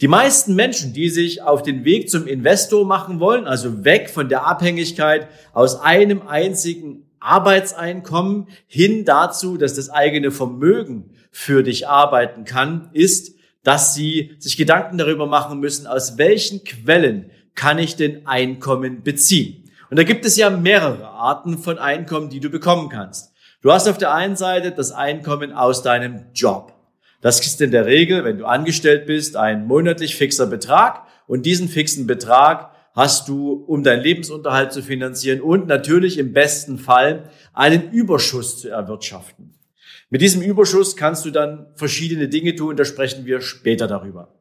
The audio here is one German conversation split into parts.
Die meisten Menschen, die sich auf den Weg zum Investor machen wollen, also weg von der Abhängigkeit aus einem einzigen Arbeitseinkommen hin dazu, dass das eigene Vermögen für dich arbeiten kann, ist, dass sie sich Gedanken darüber machen müssen, aus welchen Quellen kann ich denn Einkommen beziehen. Und da gibt es ja mehrere Arten von Einkommen, die du bekommen kannst. Du hast auf der einen Seite das Einkommen aus deinem Job. Das ist in der Regel, wenn du angestellt bist, ein monatlich fixer Betrag und diesen fixen Betrag hast du, um deinen Lebensunterhalt zu finanzieren und natürlich im besten Fall einen Überschuss zu erwirtschaften. Mit diesem Überschuss kannst du dann verschiedene Dinge tun, da sprechen wir später darüber.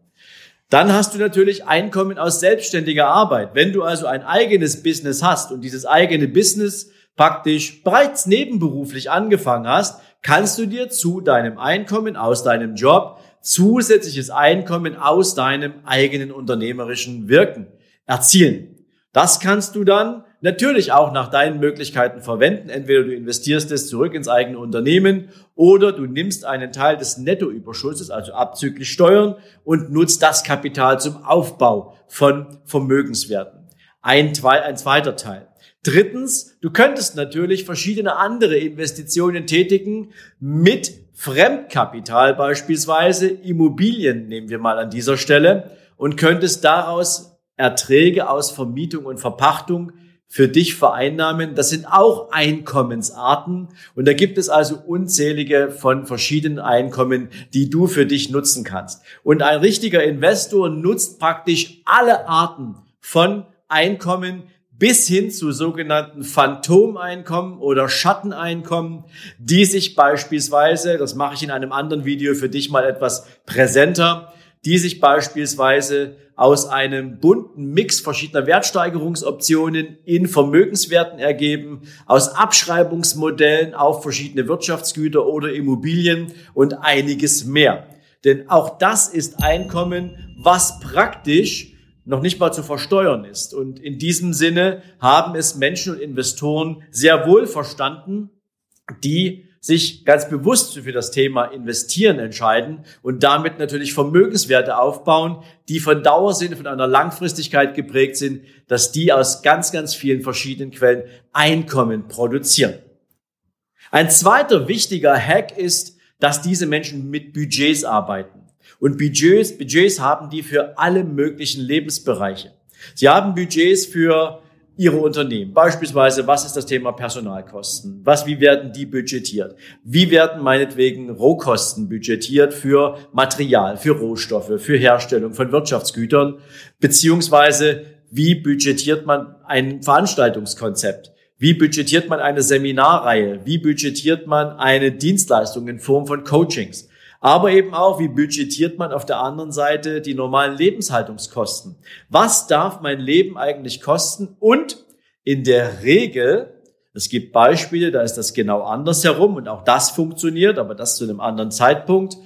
Dann hast du natürlich Einkommen aus selbstständiger Arbeit. Wenn du also ein eigenes Business hast und dieses eigene Business praktisch bereits nebenberuflich angefangen hast, kannst du dir zu deinem Einkommen aus deinem Job zusätzliches Einkommen aus deinem eigenen unternehmerischen Wirken erzielen. Das kannst du dann natürlich auch nach deinen Möglichkeiten verwenden. Entweder du investierst es zurück ins eigene Unternehmen oder du nimmst einen Teil des Nettoüberschusses, also abzüglich Steuern, und nutzt das Kapital zum Aufbau von Vermögenswerten. Ein, ein zweiter Teil. Drittens, du könntest natürlich verschiedene andere Investitionen tätigen mit Fremdkapital beispielsweise, Immobilien nehmen wir mal an dieser Stelle und könntest daraus Erträge aus Vermietung und Verpachtung für dich vereinnahmen. Das sind auch Einkommensarten und da gibt es also unzählige von verschiedenen Einkommen, die du für dich nutzen kannst. Und ein richtiger Investor nutzt praktisch alle Arten von Einkommen, bis hin zu sogenannten Phantomeinkommen oder Schatteneinkommen, die sich beispielsweise, das mache ich in einem anderen Video für dich mal etwas präsenter, die sich beispielsweise aus einem bunten Mix verschiedener Wertsteigerungsoptionen in Vermögenswerten ergeben, aus Abschreibungsmodellen auf verschiedene Wirtschaftsgüter oder Immobilien und einiges mehr. Denn auch das ist Einkommen, was praktisch noch nicht mal zu versteuern ist. Und in diesem Sinne haben es Menschen und Investoren sehr wohl verstanden, die sich ganz bewusst für das Thema Investieren entscheiden und damit natürlich Vermögenswerte aufbauen, die von Dauer sind, von einer Langfristigkeit geprägt sind, dass die aus ganz, ganz vielen verschiedenen Quellen Einkommen produzieren. Ein zweiter wichtiger Hack ist, dass diese Menschen mit Budgets arbeiten. Und Budgets, Budgets haben die für alle möglichen Lebensbereiche. Sie haben Budgets für ihre Unternehmen. Beispielsweise, was ist das Thema Personalkosten? Was, wie werden die budgetiert? Wie werden meinetwegen Rohkosten budgetiert für Material, für Rohstoffe, für Herstellung von Wirtschaftsgütern? Beziehungsweise, wie budgetiert man ein Veranstaltungskonzept? Wie budgetiert man eine Seminarreihe? Wie budgetiert man eine Dienstleistung in Form von Coachings? Aber eben auch, wie budgetiert man auf der anderen Seite die normalen Lebenshaltungskosten? Was darf mein Leben eigentlich kosten? Und in der Regel, es gibt Beispiele, da ist das genau andersherum und auch das funktioniert, aber das zu einem anderen Zeitpunkt.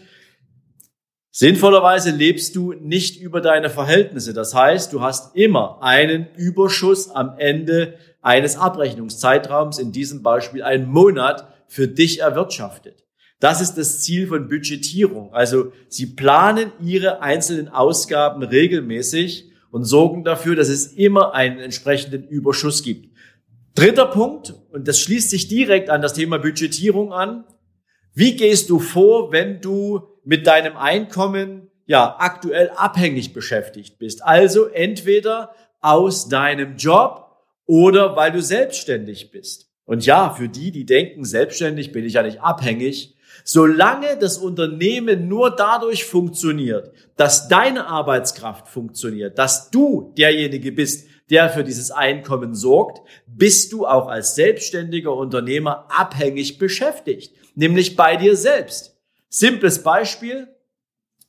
Sinnvollerweise lebst du nicht über deine Verhältnisse. Das heißt, du hast immer einen Überschuss am Ende eines Abrechnungszeitraums, in diesem Beispiel einen Monat, für dich erwirtschaftet. Das ist das Ziel von Budgetierung. Also Sie planen Ihre einzelnen Ausgaben regelmäßig und sorgen dafür, dass es immer einen entsprechenden Überschuss gibt. Dritter Punkt, und das schließt sich direkt an das Thema Budgetierung an. Wie gehst du vor, wenn du mit deinem Einkommen ja aktuell abhängig beschäftigt bist? Also entweder aus deinem Job oder weil du selbstständig bist. Und ja, für die, die denken, selbstständig bin ich ja nicht abhängig, solange das Unternehmen nur dadurch funktioniert, dass deine Arbeitskraft funktioniert, dass du derjenige bist, der für dieses Einkommen sorgt, bist du auch als selbstständiger Unternehmer abhängig beschäftigt, nämlich bei dir selbst. Simples Beispiel.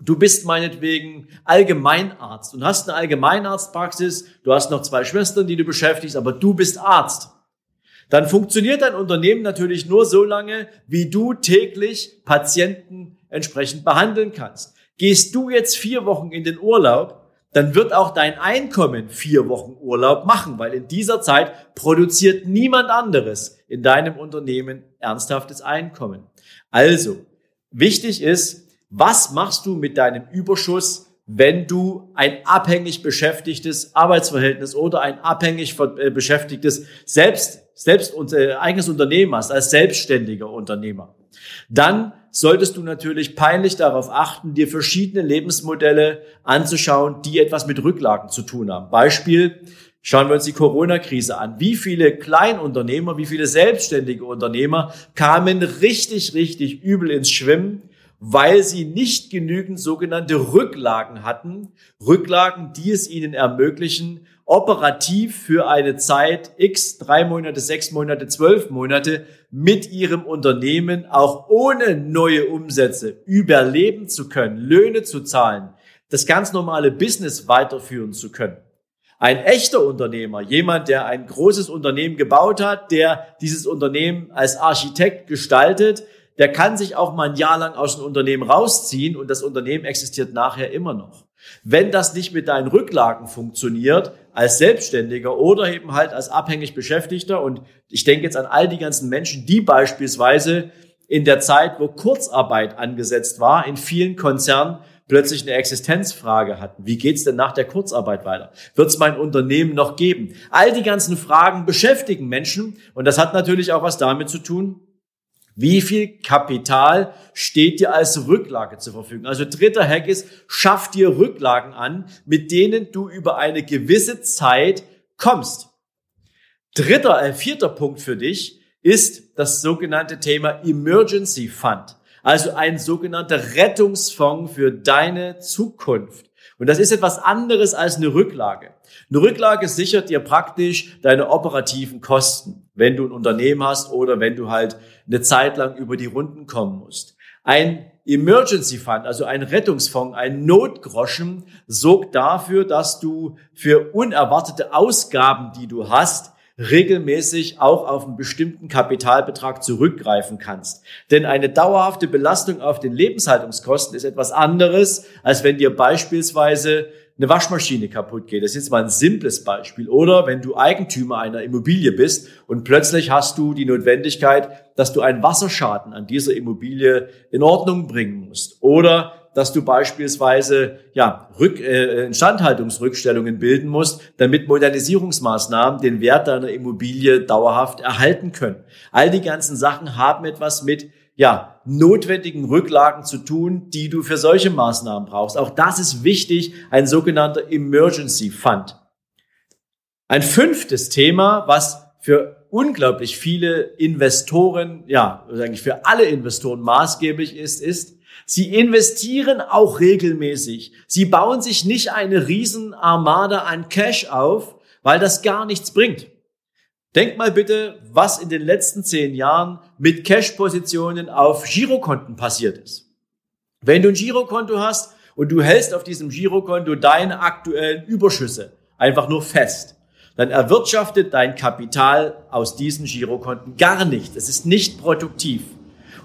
Du bist meinetwegen Allgemeinarzt und hast eine Allgemeinarztpraxis, du hast noch zwei Schwestern, die du beschäftigst, aber du bist Arzt. Dann funktioniert dein Unternehmen natürlich nur so lange, wie du täglich Patienten entsprechend behandeln kannst. Gehst du jetzt vier Wochen in den Urlaub, dann wird auch dein Einkommen vier Wochen Urlaub machen, weil in dieser Zeit produziert niemand anderes in deinem Unternehmen ernsthaftes Einkommen. Also, wichtig ist, was machst du mit deinem Überschuss, wenn du ein abhängig beschäftigtes Arbeitsverhältnis oder ein abhängig äh, beschäftigtes selbst, selbst äh, eigenes Unternehmen hast, als selbstständiger Unternehmer? Dann solltest du natürlich peinlich darauf achten, dir verschiedene Lebensmodelle anzuschauen, die etwas mit Rücklagen zu tun haben. Beispiel, schauen wir uns die Corona-Krise an. Wie viele Kleinunternehmer, wie viele selbstständige Unternehmer kamen richtig, richtig übel ins Schwimmen, weil sie nicht genügend sogenannte Rücklagen hatten. Rücklagen, die es ihnen ermöglichen, operativ für eine Zeit x, drei Monate, sechs Monate, zwölf Monate mit ihrem Unternehmen auch ohne neue Umsätze überleben zu können, Löhne zu zahlen, das ganz normale Business weiterführen zu können. Ein echter Unternehmer, jemand, der ein großes Unternehmen gebaut hat, der dieses Unternehmen als Architekt gestaltet, der kann sich auch mal ein Jahr lang aus dem Unternehmen rausziehen und das Unternehmen existiert nachher immer noch. Wenn das nicht mit deinen Rücklagen funktioniert, als Selbstständiger oder eben halt als abhängig Beschäftigter, und ich denke jetzt an all die ganzen Menschen, die beispielsweise in der Zeit, wo Kurzarbeit angesetzt war, in vielen Konzernen plötzlich eine Existenzfrage hatten. Wie geht's denn nach der Kurzarbeit weiter? Wird es mein Unternehmen noch geben? All die ganzen Fragen beschäftigen Menschen und das hat natürlich auch was damit zu tun, wie viel Kapital steht dir als Rücklage zur Verfügung? Also dritter Hack ist, schaff dir Rücklagen an, mit denen du über eine gewisse Zeit kommst. Dritter, äh, vierter Punkt für dich ist das sogenannte Thema Emergency Fund. Also ein sogenannter Rettungsfonds für deine Zukunft. Und das ist etwas anderes als eine Rücklage. Eine Rücklage sichert dir praktisch deine operativen Kosten, wenn du ein Unternehmen hast oder wenn du halt eine Zeit lang über die Runden kommen musst. Ein Emergency Fund, also ein Rettungsfonds, ein Notgroschen, sorgt dafür, dass du für unerwartete Ausgaben, die du hast, regelmäßig auch auf einen bestimmten Kapitalbetrag zurückgreifen kannst. Denn eine dauerhafte Belastung auf den Lebenshaltungskosten ist etwas anderes, als wenn dir beispielsweise eine Waschmaschine kaputt geht. Das ist jetzt mal ein simples Beispiel. Oder wenn du Eigentümer einer Immobilie bist und plötzlich hast du die Notwendigkeit, dass du einen Wasserschaden an dieser Immobilie in Ordnung bringen musst. Oder dass du beispielsweise ja, Rück, äh, Instandhaltungsrückstellungen bilden musst, damit Modernisierungsmaßnahmen den Wert deiner Immobilie dauerhaft erhalten können. All die ganzen Sachen haben etwas mit ja, notwendigen Rücklagen zu tun, die du für solche Maßnahmen brauchst. Auch das ist wichtig, ein sogenannter Emergency Fund. Ein fünftes Thema, was für unglaublich viele Investoren, ja, eigentlich für alle Investoren maßgeblich ist, ist, sie investieren auch regelmäßig. Sie bauen sich nicht eine Riesenarmada an Cash auf, weil das gar nichts bringt. Denk mal bitte, was in den letzten zehn Jahren mit Cash-Positionen auf Girokonten passiert ist. Wenn du ein Girokonto hast und du hältst auf diesem Girokonto deine aktuellen Überschüsse einfach nur fest, dann erwirtschaftet dein Kapital aus diesen Girokonten gar nicht. Es ist nicht produktiv.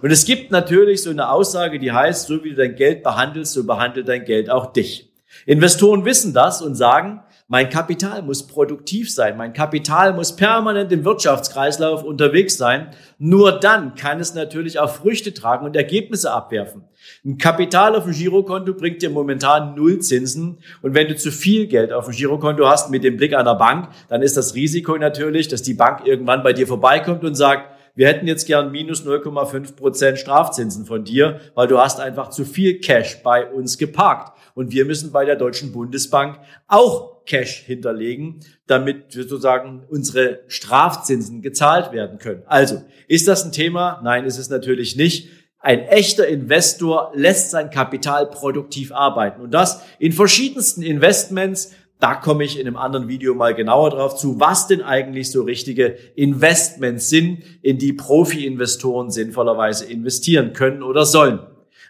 Und es gibt natürlich so eine Aussage, die heißt, so wie du dein Geld behandelst, so behandelt dein Geld auch dich. Investoren wissen das und sagen, mein Kapital muss produktiv sein. Mein Kapital muss permanent im Wirtschaftskreislauf unterwegs sein. Nur dann kann es natürlich auch Früchte tragen und Ergebnisse abwerfen. Ein Kapital auf dem Girokonto bringt dir momentan null Zinsen. Und wenn du zu viel Geld auf dem Girokonto hast mit dem Blick einer Bank, dann ist das Risiko natürlich, dass die Bank irgendwann bei dir vorbeikommt und sagt, wir hätten jetzt gern minus 0,5 Prozent Strafzinsen von dir, weil du hast einfach zu viel Cash bei uns geparkt. Und wir müssen bei der Deutschen Bundesbank auch Cash hinterlegen, damit sozusagen unsere Strafzinsen gezahlt werden können. Also, ist das ein Thema? Nein, ist es natürlich nicht. Ein echter Investor lässt sein Kapital produktiv arbeiten und das in verschiedensten Investments. Da komme ich in einem anderen Video mal genauer drauf zu, was denn eigentlich so richtige Investments sind, in die Profi-Investoren sinnvollerweise investieren können oder sollen.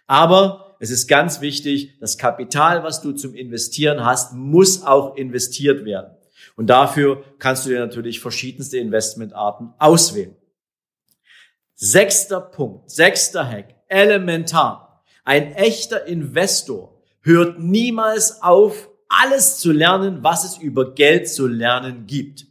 Aber es ist ganz wichtig, das Kapital, was du zum Investieren hast, muss auch investiert werden. Und dafür kannst du dir natürlich verschiedenste Investmentarten auswählen. Sechster Punkt, sechster Hack, elementar. Ein echter Investor hört niemals auf, alles zu lernen, was es über Geld zu lernen gibt.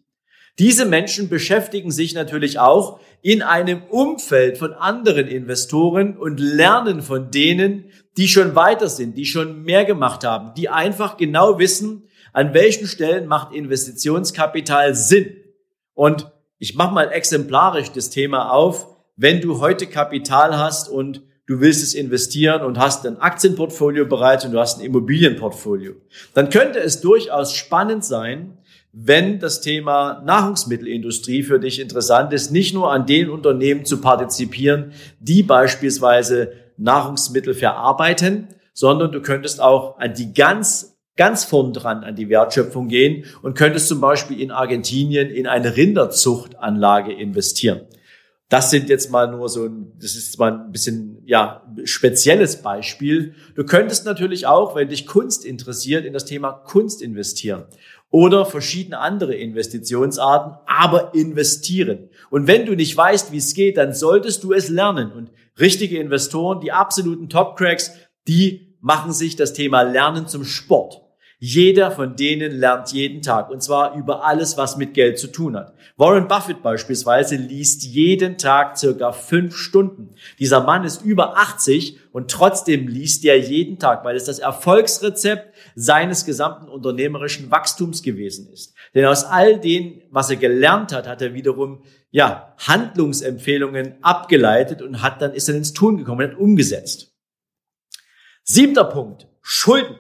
Diese Menschen beschäftigen sich natürlich auch in einem Umfeld von anderen Investoren und lernen von denen, die schon weiter sind, die schon mehr gemacht haben, die einfach genau wissen, an welchen Stellen macht Investitionskapital Sinn. Und ich mache mal exemplarisch das Thema auf wenn du heute Kapital hast und du willst es investieren und hast ein Aktienportfolio bereits und du hast ein Immobilienportfolio, dann könnte es durchaus spannend sein, wenn das Thema Nahrungsmittelindustrie für dich interessant ist, nicht nur an den Unternehmen zu partizipieren, die beispielsweise Nahrungsmittel verarbeiten, sondern du könntest auch an die ganz ganz vorn dran an die Wertschöpfung gehen und könntest zum Beispiel in Argentinien in eine Rinderzuchtanlage investieren. Das sind jetzt mal nur so ein, das ist mal ein bisschen, ja, spezielles Beispiel. Du könntest natürlich auch, wenn dich Kunst interessiert, in das Thema Kunst investieren oder verschiedene andere Investitionsarten, aber investieren. Und wenn du nicht weißt, wie es geht, dann solltest du es lernen. Und richtige Investoren, die absoluten Top-Cracks, die machen sich das Thema Lernen zum Sport. Jeder von denen lernt jeden Tag und zwar über alles, was mit Geld zu tun hat. Warren Buffett beispielsweise liest jeden Tag circa fünf Stunden. Dieser Mann ist über 80 und trotzdem liest er jeden Tag, weil es das Erfolgsrezept seines gesamten unternehmerischen Wachstums gewesen ist. Denn aus all dem, was er gelernt hat, hat er wiederum ja Handlungsempfehlungen abgeleitet und hat dann ist dann ins Tun gekommen und hat umgesetzt. Siebter Punkt: Schulden.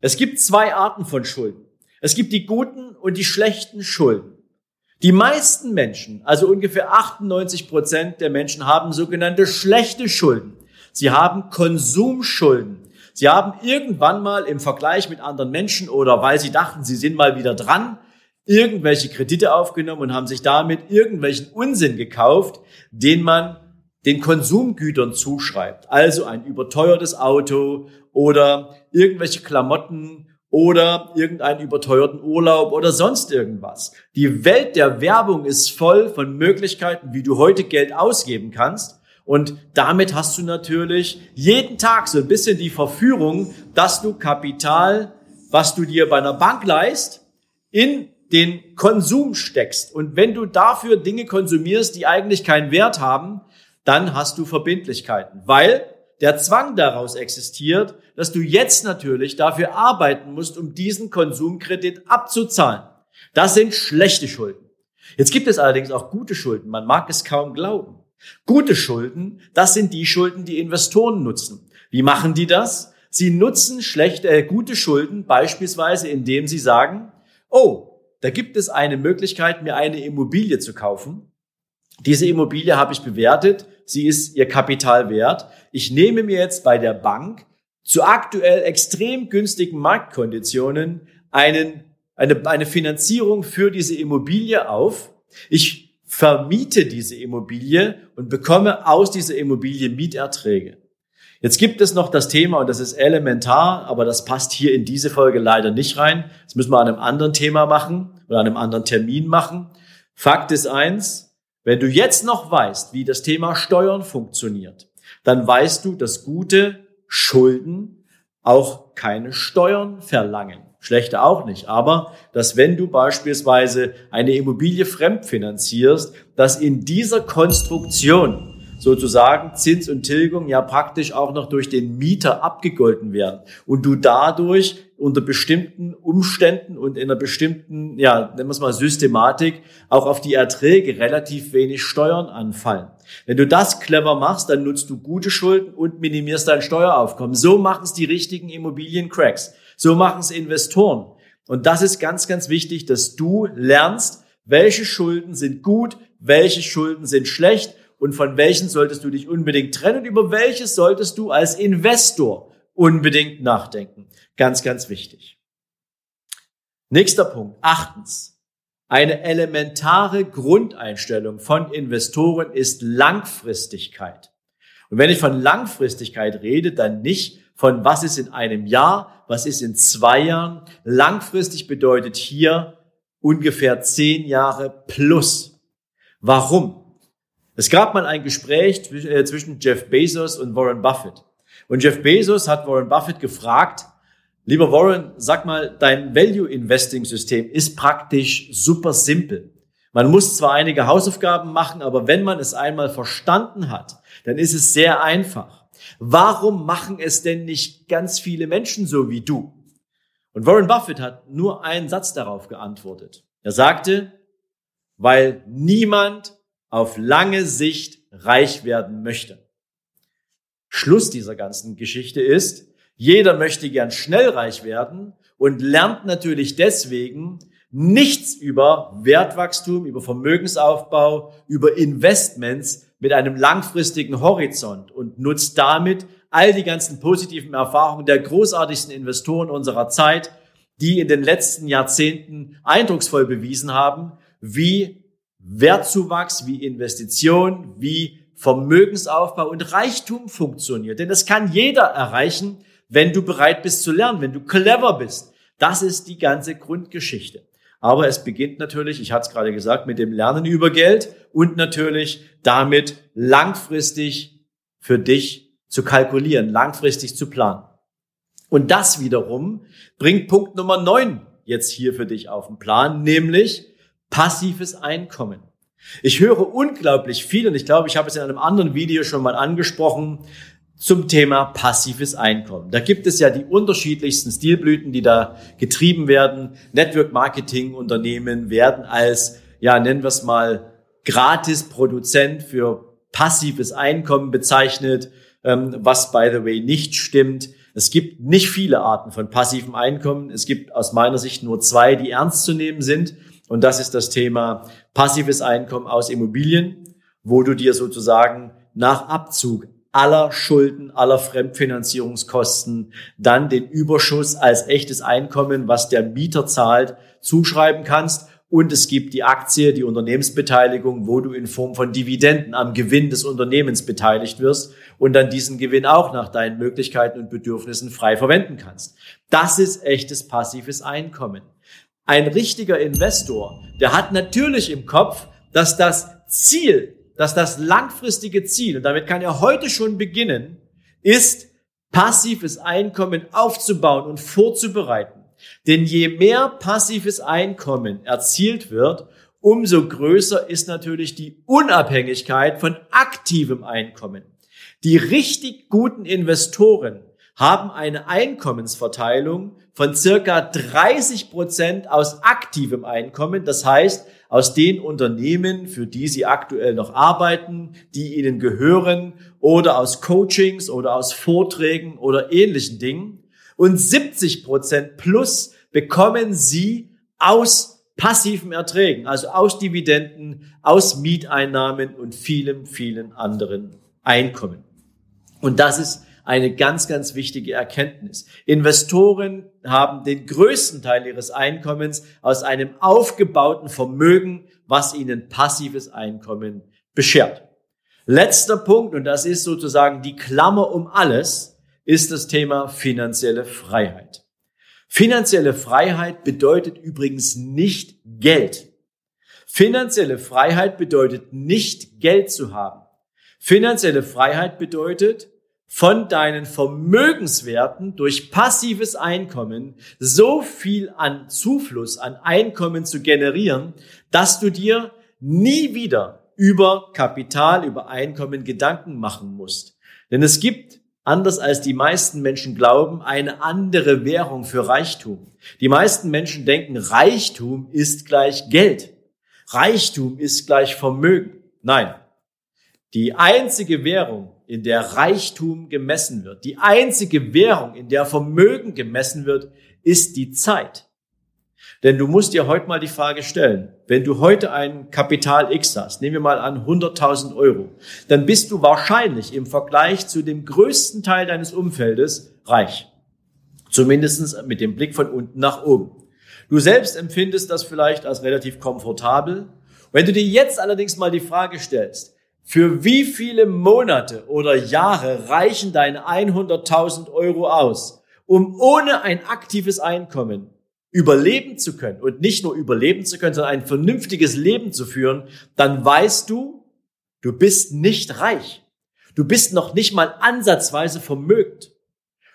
Es gibt zwei Arten von Schulden. Es gibt die guten und die schlechten Schulden. Die meisten Menschen, also ungefähr 98 Prozent der Menschen haben sogenannte schlechte Schulden. Sie haben Konsumschulden. Sie haben irgendwann mal im Vergleich mit anderen Menschen oder weil sie dachten, sie sind mal wieder dran, irgendwelche Kredite aufgenommen und haben sich damit irgendwelchen Unsinn gekauft, den man den Konsumgütern zuschreibt. Also ein überteuertes Auto oder irgendwelche Klamotten oder irgendeinen überteuerten Urlaub oder sonst irgendwas. Die Welt der Werbung ist voll von Möglichkeiten, wie du heute Geld ausgeben kannst. Und damit hast du natürlich jeden Tag so ein bisschen die Verführung, dass du Kapital, was du dir bei einer Bank leist, in den Konsum steckst. Und wenn du dafür Dinge konsumierst, die eigentlich keinen Wert haben, dann hast du Verbindlichkeiten, weil der Zwang daraus existiert, dass du jetzt natürlich dafür arbeiten musst, um diesen Konsumkredit abzuzahlen. Das sind schlechte Schulden. Jetzt gibt es allerdings auch gute Schulden. Man mag es kaum glauben. Gute Schulden, das sind die Schulden, die Investoren nutzen. Wie machen die das? Sie nutzen schlechte, äh, gute Schulden beispielsweise, indem sie sagen, oh, da gibt es eine Möglichkeit, mir eine Immobilie zu kaufen. Diese Immobilie habe ich bewertet, sie ist ihr Kapital wert. Ich nehme mir jetzt bei der Bank zu aktuell extrem günstigen Marktkonditionen einen, eine, eine Finanzierung für diese Immobilie auf. Ich vermiete diese Immobilie und bekomme aus dieser Immobilie Mieterträge. Jetzt gibt es noch das Thema, und das ist elementar, aber das passt hier in diese Folge leider nicht rein. Das müssen wir an einem anderen Thema machen oder an einem anderen Termin machen. Fakt ist eins, wenn du jetzt noch weißt, wie das Thema Steuern funktioniert, dann weißt du, dass gute Schulden auch keine Steuern verlangen. Schlechte auch nicht. Aber, dass wenn du beispielsweise eine Immobilie fremdfinanzierst, dass in dieser Konstruktion sozusagen Zins und Tilgung ja praktisch auch noch durch den Mieter abgegolten werden und du dadurch unter bestimmten Umständen und in einer bestimmten, ja, nennen wir es mal Systematik, auch auf die Erträge relativ wenig Steuern anfallen. Wenn du das clever machst, dann nutzt du gute Schulden und minimierst dein Steueraufkommen. So machen es die richtigen Immobiliencracks. So machen es Investoren. Und das ist ganz, ganz wichtig, dass du lernst, welche Schulden sind gut, welche Schulden sind schlecht und von welchen solltest du dich unbedingt trennen und über welches solltest du als Investor unbedingt nachdenken. Ganz, ganz wichtig. Nächster Punkt. Achtens. Eine elementare Grundeinstellung von Investoren ist Langfristigkeit. Und wenn ich von Langfristigkeit rede, dann nicht von was ist in einem Jahr, was ist in zwei Jahren. Langfristig bedeutet hier ungefähr zehn Jahre plus. Warum? Es gab mal ein Gespräch äh, zwischen Jeff Bezos und Warren Buffett. Und Jeff Bezos hat Warren Buffett gefragt, lieber Warren, sag mal, dein Value Investing System ist praktisch super simpel. Man muss zwar einige Hausaufgaben machen, aber wenn man es einmal verstanden hat, dann ist es sehr einfach. Warum machen es denn nicht ganz viele Menschen so wie du? Und Warren Buffett hat nur einen Satz darauf geantwortet. Er sagte, weil niemand auf lange Sicht reich werden möchte. Schluss dieser ganzen Geschichte ist, jeder möchte gern schnell reich werden und lernt natürlich deswegen nichts über Wertwachstum, über Vermögensaufbau, über Investments mit einem langfristigen Horizont und nutzt damit all die ganzen positiven Erfahrungen der großartigsten Investoren unserer Zeit, die in den letzten Jahrzehnten eindrucksvoll bewiesen haben, wie Wertzuwachs, wie Investition, wie Vermögensaufbau und Reichtum funktioniert. Denn das kann jeder erreichen, wenn du bereit bist zu lernen, wenn du clever bist. Das ist die ganze Grundgeschichte. Aber es beginnt natürlich, ich hatte es gerade gesagt, mit dem Lernen über Geld und natürlich damit langfristig für dich zu kalkulieren, langfristig zu planen. Und das wiederum bringt Punkt Nummer neun jetzt hier für dich auf den Plan, nämlich passives Einkommen. Ich höre unglaublich viel und ich glaube, ich habe es in einem anderen Video schon mal angesprochen zum Thema passives Einkommen. Da gibt es ja die unterschiedlichsten Stilblüten, die da getrieben werden. Network Marketing Unternehmen werden als, ja, nennen wir es mal, gratis Produzent für passives Einkommen bezeichnet, ähm, was by the way nicht stimmt. Es gibt nicht viele Arten von passivem Einkommen. Es gibt aus meiner Sicht nur zwei, die ernst zu nehmen sind. Und das ist das Thema passives Einkommen aus Immobilien, wo du dir sozusagen nach Abzug aller Schulden, aller Fremdfinanzierungskosten dann den Überschuss als echtes Einkommen, was der Mieter zahlt, zuschreiben kannst. Und es gibt die Aktie, die Unternehmensbeteiligung, wo du in Form von Dividenden am Gewinn des Unternehmens beteiligt wirst und dann diesen Gewinn auch nach deinen Möglichkeiten und Bedürfnissen frei verwenden kannst. Das ist echtes passives Einkommen. Ein richtiger Investor, der hat natürlich im Kopf, dass das Ziel, dass das langfristige Ziel, und damit kann er heute schon beginnen, ist, passives Einkommen aufzubauen und vorzubereiten. Denn je mehr passives Einkommen erzielt wird, umso größer ist natürlich die Unabhängigkeit von aktivem Einkommen. Die richtig guten Investoren haben eine Einkommensverteilung von circa 30 Prozent aus aktivem Einkommen. Das heißt, aus den Unternehmen, für die sie aktuell noch arbeiten, die ihnen gehören oder aus Coachings oder aus Vorträgen oder ähnlichen Dingen. Und 70 Prozent plus bekommen sie aus passiven Erträgen, also aus Dividenden, aus Mieteinnahmen und vielen, vielen anderen Einkommen. Und das ist eine ganz, ganz wichtige Erkenntnis. Investoren haben den größten Teil ihres Einkommens aus einem aufgebauten Vermögen, was ihnen passives Einkommen beschert. Letzter Punkt, und das ist sozusagen die Klammer um alles, ist das Thema finanzielle Freiheit. Finanzielle Freiheit bedeutet übrigens nicht Geld. Finanzielle Freiheit bedeutet nicht Geld zu haben. Finanzielle Freiheit bedeutet, von deinen Vermögenswerten durch passives Einkommen so viel an Zufluss, an Einkommen zu generieren, dass du dir nie wieder über Kapital, über Einkommen Gedanken machen musst. Denn es gibt, anders als die meisten Menschen glauben, eine andere Währung für Reichtum. Die meisten Menschen denken, Reichtum ist gleich Geld. Reichtum ist gleich Vermögen. Nein. Die einzige Währung, in der Reichtum gemessen wird, die einzige Währung, in der Vermögen gemessen wird, ist die Zeit. Denn du musst dir heute mal die Frage stellen, wenn du heute ein Kapital X hast, nehmen wir mal an 100.000 Euro, dann bist du wahrscheinlich im Vergleich zu dem größten Teil deines Umfeldes reich. Zumindestens mit dem Blick von unten nach oben. Du selbst empfindest das vielleicht als relativ komfortabel. Wenn du dir jetzt allerdings mal die Frage stellst, für wie viele Monate oder Jahre reichen deine 100.000 Euro aus, um ohne ein aktives Einkommen überleben zu können und nicht nur überleben zu können, sondern ein vernünftiges Leben zu führen, dann weißt du, du bist nicht reich. Du bist noch nicht mal ansatzweise vermögend.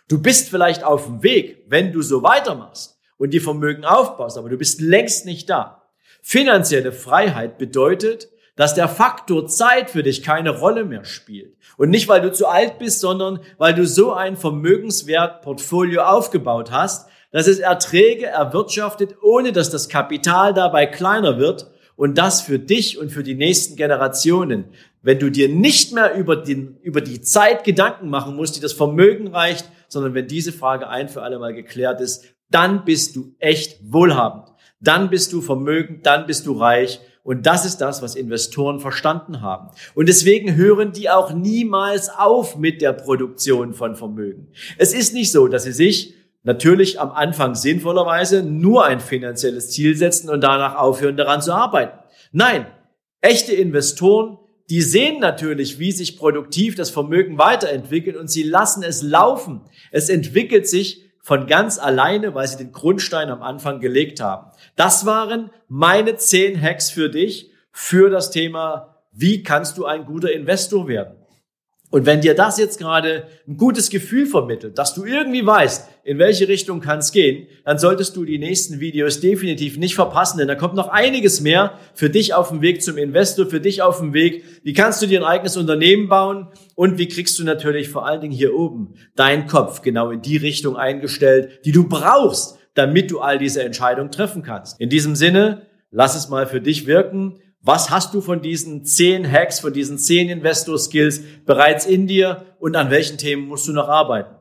Du bist vielleicht auf dem Weg, wenn du so weitermachst und die Vermögen aufbaust, aber du bist längst nicht da. Finanzielle Freiheit bedeutet, dass der Faktor Zeit für dich keine Rolle mehr spielt. Und nicht, weil du zu alt bist, sondern weil du so ein Vermögenswertportfolio aufgebaut hast, dass es Erträge erwirtschaftet, ohne dass das Kapital dabei kleiner wird und das für dich und für die nächsten Generationen. Wenn du dir nicht mehr über, den, über die Zeit Gedanken machen musst, die das Vermögen reicht, sondern wenn diese Frage ein für alle Mal geklärt ist, dann bist du echt wohlhabend. Dann bist du vermögend, dann bist du reich. Und das ist das, was Investoren verstanden haben. Und deswegen hören die auch niemals auf mit der Produktion von Vermögen. Es ist nicht so, dass sie sich natürlich am Anfang sinnvollerweise nur ein finanzielles Ziel setzen und danach aufhören, daran zu arbeiten. Nein, echte Investoren, die sehen natürlich, wie sich produktiv das Vermögen weiterentwickelt und sie lassen es laufen. Es entwickelt sich von ganz alleine, weil sie den Grundstein am Anfang gelegt haben. Das waren meine zehn Hacks für dich für das Thema, wie kannst du ein guter Investor werden? Und wenn dir das jetzt gerade ein gutes Gefühl vermittelt, dass du irgendwie weißt, in welche Richtung kann es gehen, dann solltest du die nächsten Videos definitiv nicht verpassen, denn da kommt noch einiges mehr für dich auf dem Weg zum Investor, für dich auf dem Weg. Wie kannst du dir ein eigenes Unternehmen bauen und wie kriegst du natürlich vor allen Dingen hier oben deinen Kopf genau in die Richtung eingestellt, die du brauchst, damit du all diese Entscheidungen treffen kannst. In diesem Sinne, lass es mal für dich wirken. Was hast du von diesen zehn Hacks, von diesen zehn Investor-Skills bereits in dir und an welchen Themen musst du noch arbeiten?